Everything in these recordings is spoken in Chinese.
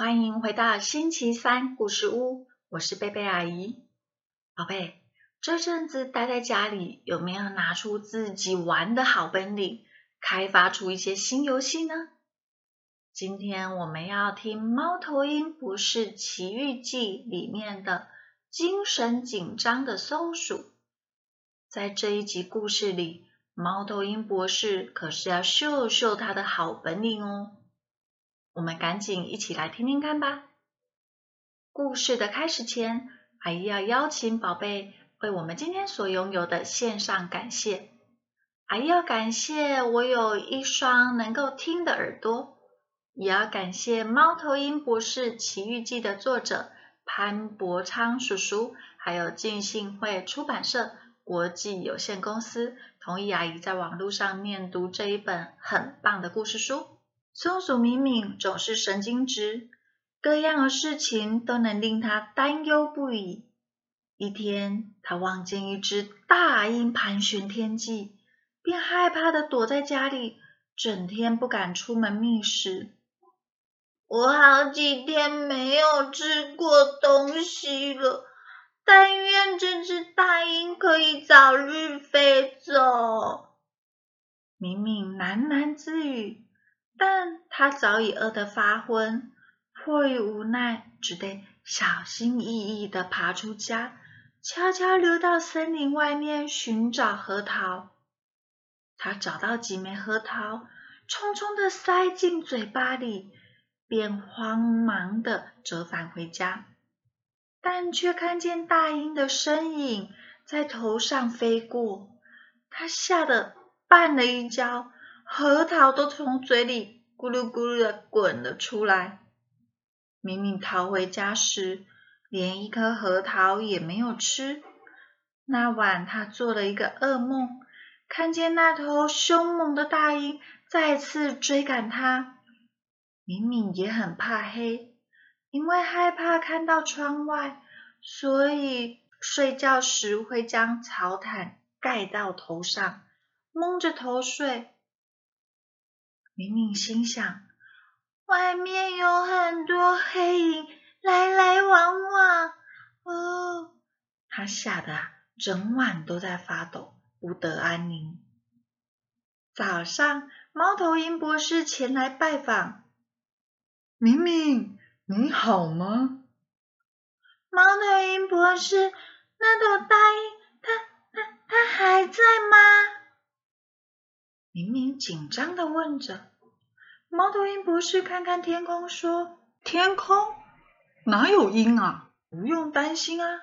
欢迎回到星期三故事屋，我是贝贝阿姨。宝贝，这阵子待在家里，有没有拿出自己玩的好本领，开发出一些新游戏呢？今天我们要听《猫头鹰博士奇遇记》里面的精神紧张的松鼠。在这一集故事里，猫头鹰博士可是要秀秀他的好本领哦。我们赶紧一起来听听看吧。故事的开始前，阿姨要邀请宝贝为我们今天所拥有的献上感谢。阿姨要感谢我有一双能够听的耳朵，也要感谢《猫头鹰博士奇遇记》的作者潘伯昌叔叔，还有进信会出版社国际有限公司同意阿姨在网络上念读这一本很棒的故事书。松鼠敏敏总是神经质，各样的事情都能令他担忧不已。一天，他望见一只大鹰盘旋天际，便害怕的躲在家里，整天不敢出门觅食。我好几天没有吃过东西了，但愿这只大鹰可以早日飞走。敏敏喃喃自语。但他早已饿得发昏，迫于无奈，只得小心翼翼地爬出家，悄悄溜到森林外面寻找核桃。他找到几枚核桃，匆匆地塞进嘴巴里，便慌忙地折返回家，但却看见大鹰的身影在头上飞过，他吓得绊了一跤。核桃都从嘴里咕噜咕噜的滚了出来。敏敏逃回家时，连一颗核桃也没有吃。那晚，他做了一个噩梦，看见那头凶猛的大鹰再次追赶他。敏敏也很怕黑，因为害怕看到窗外，所以睡觉时会将草毯盖到头上，蒙着头睡。明明心想，外面有很多黑影来来往往，哦，他吓得整晚都在发抖，不得安宁。早上，猫头鹰博士前来拜访，明明，你好吗？猫头鹰博士，那头大鹰，它它它还在吗？明明紧张的问着。猫头鹰博士看看天空，说：“天空哪有鹰啊？不用担心啊。”“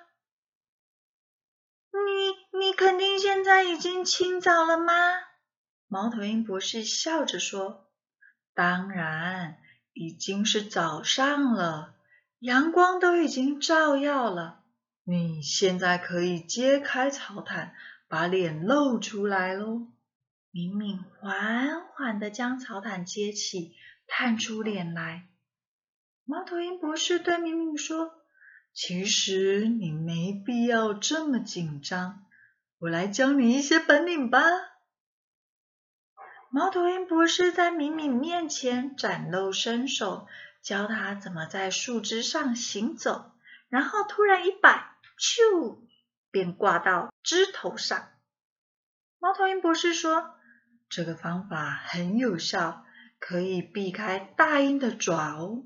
你你肯定现在已经清早了吗？”猫头鹰博士笑着说：“当然，已经是早上了，阳光都已经照耀了。你现在可以揭开草毯，把脸露出来喽。”敏敏缓缓地将草毯揭起，探出脸来。猫头鹰博士对敏敏说：“其实你没必要这么紧张，我来教你一些本领吧。”猫头鹰博士在敏敏面前展露身手，教他怎么在树枝上行走，然后突然一摆，咻，便挂到枝头上。猫头鹰博士说。这个方法很有效，可以避开大鹰的爪哦。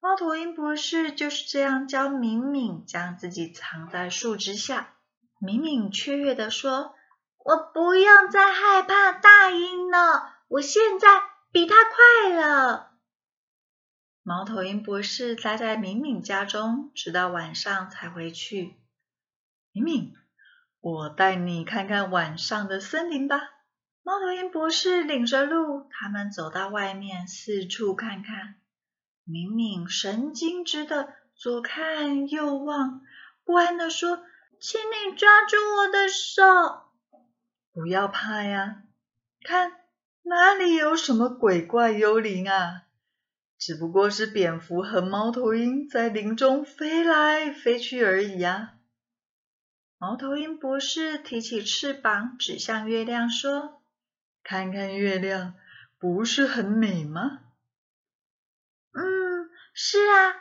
猫头鹰博士就是这样教敏敏将自己藏在树枝下。敏敏雀跃地说：“我不用再害怕大鹰了，我现在比它快了。”猫头鹰博士待在敏敏家中，直到晚上才回去。敏敏，我带你看看晚上的森林吧。猫头鹰博士领着路，他们走到外面，四处看看。敏敏神经质的左看右望，不安的说：“请你抓住我的手，不要怕呀！看哪里有什么鬼怪幽灵啊？只不过是蝙蝠和猫头鹰在林中飞来飞去而已呀。”猫头鹰博士提起翅膀，指向月亮说。看看月亮，不是很美吗？嗯，是啊，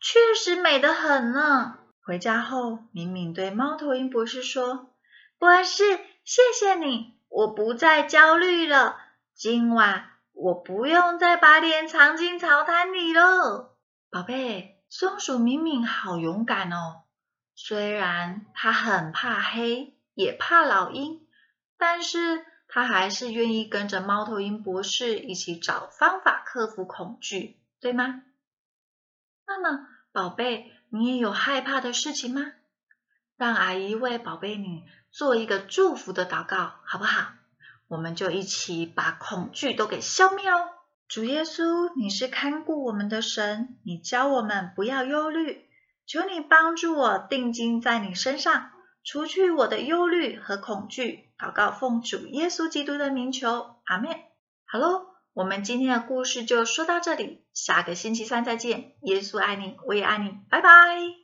确实美得很呢。回家后，敏敏对猫头鹰博士说：“博士，谢谢你，我不再焦虑了。今晚我不用再把脸藏进草滩里了。”宝贝，松鼠敏敏好勇敢哦。虽然它很怕黑，也怕老鹰，但是他还是愿意跟着猫头鹰博士一起找方法克服恐惧，对吗？那么，宝贝。你也有害怕的事情吗？让阿姨为宝贝你做一个祝福的祷告，好不好？我们就一起把恐惧都给消灭哦！主耶稣，你是看顾我们的神，你教我们不要忧虑，求你帮助我定睛在你身上，除去我的忧虑和恐惧。祷告奉主耶稣基督的名求，阿门。好喽。我们今天的故事就说到这里，下个星期三再见。耶稣爱你，我也爱你，拜拜。